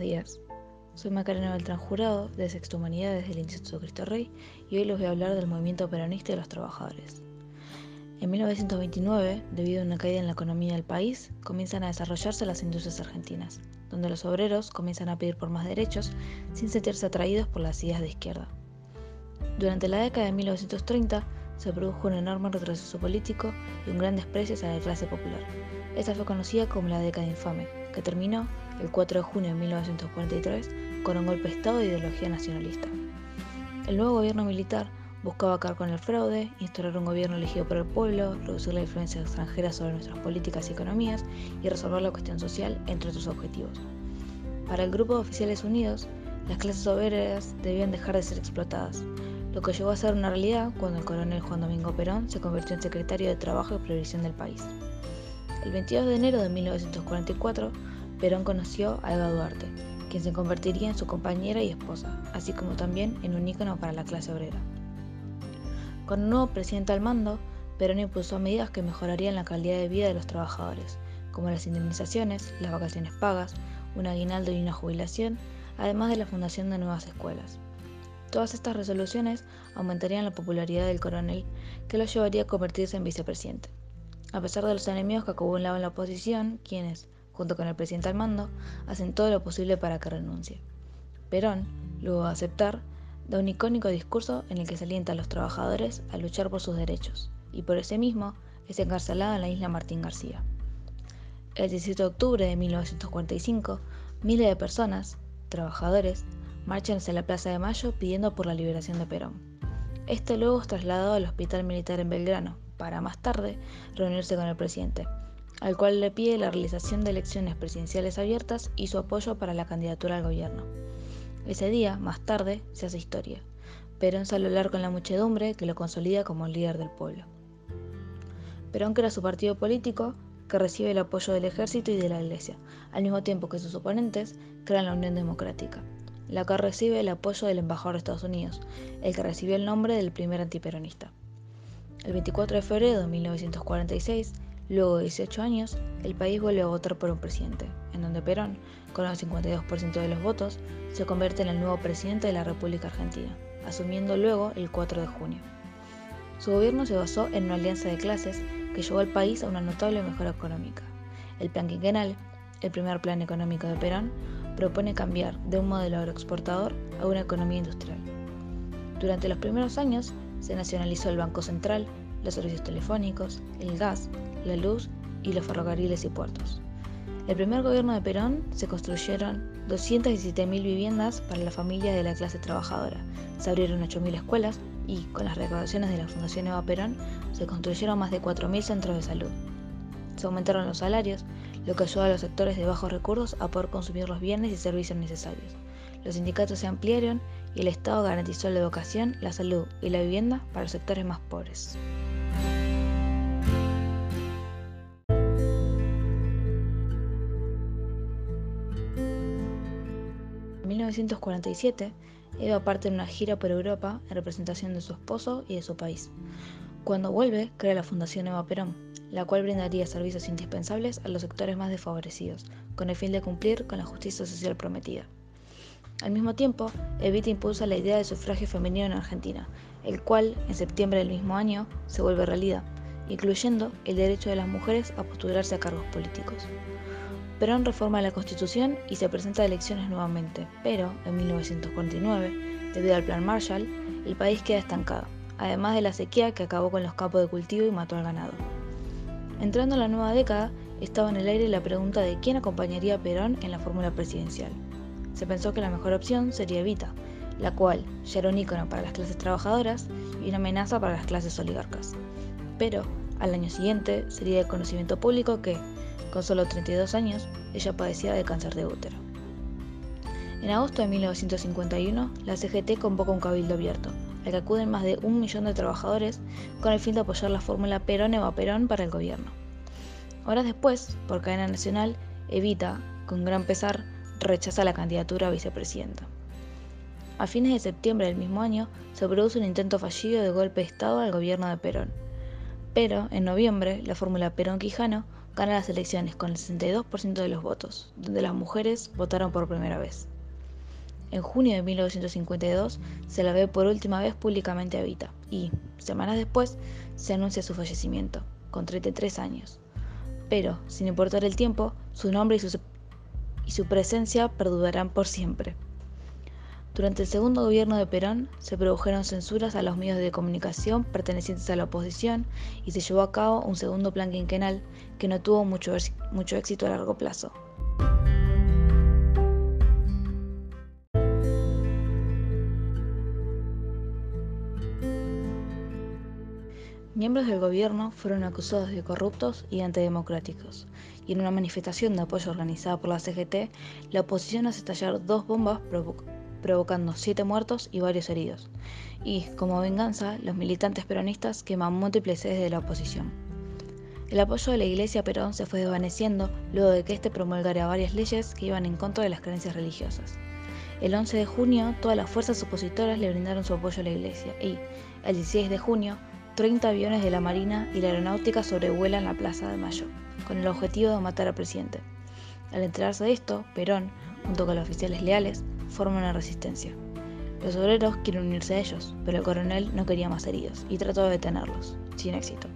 días, soy Macarena Beltrán Jurado de Sexto Humanidades del Instituto Cristo Rey y hoy les voy a hablar del movimiento peronista y los trabajadores. En 1929, debido a una caída en la economía del país, comienzan a desarrollarse las industrias argentinas, donde los obreros comienzan a pedir por más derechos sin sentirse atraídos por las ideas de izquierda. Durante la década de 1930 se produjo un enorme retroceso político y un gran desprecio hacia la clase popular. Esta fue conocida como la década infame, que terminó el 4 de junio de 1943 con un golpe de Estado de ideología nacionalista. El nuevo gobierno militar buscaba acabar con el fraude, instaurar un gobierno elegido por el pueblo, reducir la influencia extranjera sobre nuestras políticas y economías y resolver la cuestión social, entre otros objetivos. Para el Grupo de Oficiales Unidos, las clases obreras debían dejar de ser explotadas, lo que llegó a ser una realidad cuando el coronel Juan Domingo Perón se convirtió en secretario de Trabajo y Previsión del país. El 22 de enero de 1944, Perón conoció a Eva Duarte, quien se convertiría en su compañera y esposa, así como también en un ícono para la clase obrera. Con un nuevo presidente al mando, Perón impulsó medidas que mejorarían la calidad de vida de los trabajadores, como las indemnizaciones, las vacaciones pagas, un aguinaldo y una jubilación, además de la fundación de nuevas escuelas. Todas estas resoluciones aumentarían la popularidad del coronel, que lo llevaría a convertirse en vicepresidente. A pesar de los enemigos que acumulaban la oposición, quienes, junto con el presidente al mando, hacen todo lo posible para que renuncie. Perón, luego de aceptar, da un icónico discurso en el que se alienta a los trabajadores a luchar por sus derechos, y por ese mismo es encarcelado en la isla Martín García. El 17 de octubre de 1945, miles de personas, trabajadores, marchan hacia la Plaza de Mayo pidiendo por la liberación de Perón. Este luego es trasladado al Hospital Militar en Belgrano, para más tarde reunirse con el presidente, al cual le pide la realización de elecciones presidenciales abiertas y su apoyo para la candidatura al gobierno. Ese día, más tarde, se hace historia. Perón sale a hablar con la muchedumbre que lo consolida como líder del pueblo. Perón crea su partido político que recibe el apoyo del ejército y de la iglesia, al mismo tiempo que sus oponentes crean la Unión Democrática, la cual recibe el apoyo del embajador de Estados Unidos, el que recibió el nombre del primer antiperonista. El 24 de febrero de 1946, Luego de 18 años, el país vuelve a votar por un presidente, en donde Perón, con el 52% de los votos, se convierte en el nuevo presidente de la República Argentina, asumiendo luego el 4 de junio. Su gobierno se basó en una alianza de clases que llevó al país a una notable mejora económica. El plan quinquenal, el primer plan económico de Perón, propone cambiar de un modelo agroexportador a una economía industrial. Durante los primeros años se nacionalizó el Banco Central, los servicios telefónicos, el gas, la luz y los ferrocarriles y puertos. El primer gobierno de Perón se construyeron 217.000 viviendas para las familias de la clase trabajadora, se abrieron 8.000 escuelas y, con las recaudaciones de la Fundación Eva Perón, se construyeron más de 4.000 centros de salud. Se aumentaron los salarios, lo que ayudó a los sectores de bajos recursos a poder consumir los bienes y servicios necesarios. Los sindicatos se ampliaron y el Estado garantizó la educación, la salud y la vivienda para los sectores más pobres. En 1947, Eva parte en una gira por Europa en representación de su esposo y de su país. Cuando vuelve, crea la Fundación Eva Perón, la cual brindaría servicios indispensables a los sectores más desfavorecidos, con el fin de cumplir con la justicia social prometida. Al mismo tiempo, Evita impulsa la idea de sufragio femenino en Argentina, el cual, en septiembre del mismo año, se vuelve realidad, incluyendo el derecho de las mujeres a postularse a cargos políticos. Perón reforma la Constitución y se presenta a elecciones nuevamente, pero en 1949, debido al Plan Marshall, el país queda estancado, además de la sequía que acabó con los campos de cultivo y mató al ganado. Entrando en la nueva década, estaba en el aire la pregunta de quién acompañaría a Perón en la fórmula presidencial. Se pensó que la mejor opción sería Evita, la cual ya era un ícono para las clases trabajadoras y una amenaza para las clases oligarcas. Pero, al año siguiente, sería de conocimiento público que, con solo 32 años, ella padecía de cáncer de útero. En agosto de 1951, la CGT convoca un cabildo abierto, al que acuden más de un millón de trabajadores con el fin de apoyar la fórmula Perón-Eva Perón para el gobierno. Horas después, por cadena nacional, Evita, con gran pesar, rechaza la candidatura a vicepresidenta. A fines de septiembre del mismo año, se produce un intento fallido de golpe de Estado al gobierno de Perón. Pero, en noviembre, la fórmula Perón-Quijano gana las elecciones con el 62% de los votos, donde las mujeres votaron por primera vez. En junio de 1952 se la ve por última vez públicamente a Vita y, semanas después, se anuncia su fallecimiento, con 33 años. Pero, sin importar el tiempo, su nombre y su, presencia perdurarán por siempre. Durante el segundo gobierno de Perón se produjeron censuras a los medios de comunicación pertenecientes a la oposición y se llevó a cabo un segundo plan quinquenal que no tuvo mucho éxito a largo plazo. Miembros del gobierno fueron acusados de corruptos y antidemocráticos, y en una manifestación de apoyo organizada por la CGT, la oposición hace estallar dos bombas provocando siete muertos y varios heridos. Y, como venganza, los militantes peronistas queman múltiples sedes de la oposición. El apoyo de la Iglesia Perón se fue desvaneciendo luego de que éste promulgara varias leyes que iban en contra de las creencias religiosas. El 11 de junio, todas las fuerzas opositoras le brindaron su apoyo a la Iglesia y, el 16 de junio, 30 aviones de la Marina y la Aeronáutica sobrevuelan la Plaza de Mayo, con el objetivo de matar al presidente. Al enterarse de esto, Perón, junto con los oficiales leales, forma una resistencia. Los obreros quieren unirse a ellos, pero el coronel no quería más heridos y trató de detenerlos, sin éxito.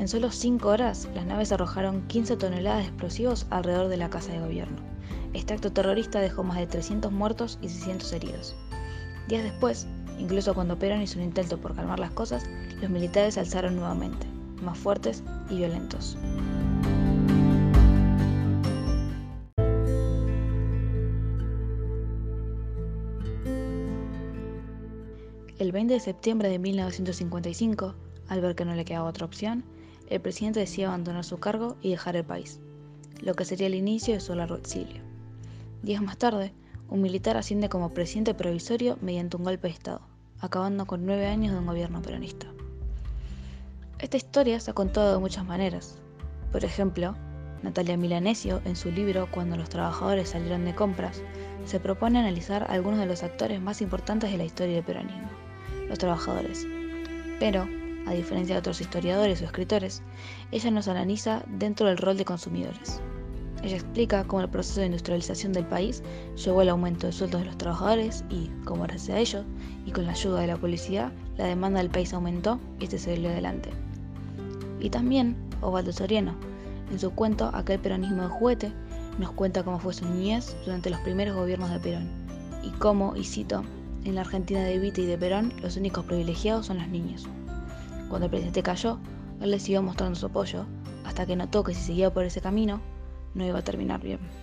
En solo 5 horas, las naves arrojaron 15 toneladas de explosivos alrededor de la casa de gobierno. Este acto terrorista dejó más de 300 muertos y 600 heridos. Días después, Incluso cuando Perón hizo un intento por calmar las cosas, los militares se alzaron nuevamente, más fuertes y violentos. El 20 de septiembre de 1955, al ver que no le quedaba otra opción, el presidente decide abandonar su cargo y dejar el país, lo que sería el inicio de su largo exilio. Días más tarde, un militar asciende como presidente provisorio mediante un golpe de Estado, acabando con nueve años de un gobierno peronista. Esta historia se ha contado de muchas maneras. Por ejemplo, Natalia Milanesio, en su libro Cuando los trabajadores salieron de compras, se propone analizar algunos de los actores más importantes de la historia del peronismo, los trabajadores. Pero, a diferencia de otros historiadores o escritores, ella nos analiza dentro del rol de consumidores. Ella explica cómo el proceso de industrialización del país llevó al aumento de sueldos de los trabajadores y, como gracias a ello, y con la ayuda de la publicidad, la demanda del país aumentó y este se dio adelante. Y también Osvaldo Soriano, en su cuento Aquel peronismo de juguete, nos cuenta cómo fue su niñez durante los primeros gobiernos de Perón y cómo, y cito, en la Argentina de Vita y de Perón los únicos privilegiados son los niños. Cuando el presidente cayó, él le siguió mostrando su apoyo, hasta que notó que si seguía por ese camino, no iba a terminar bien.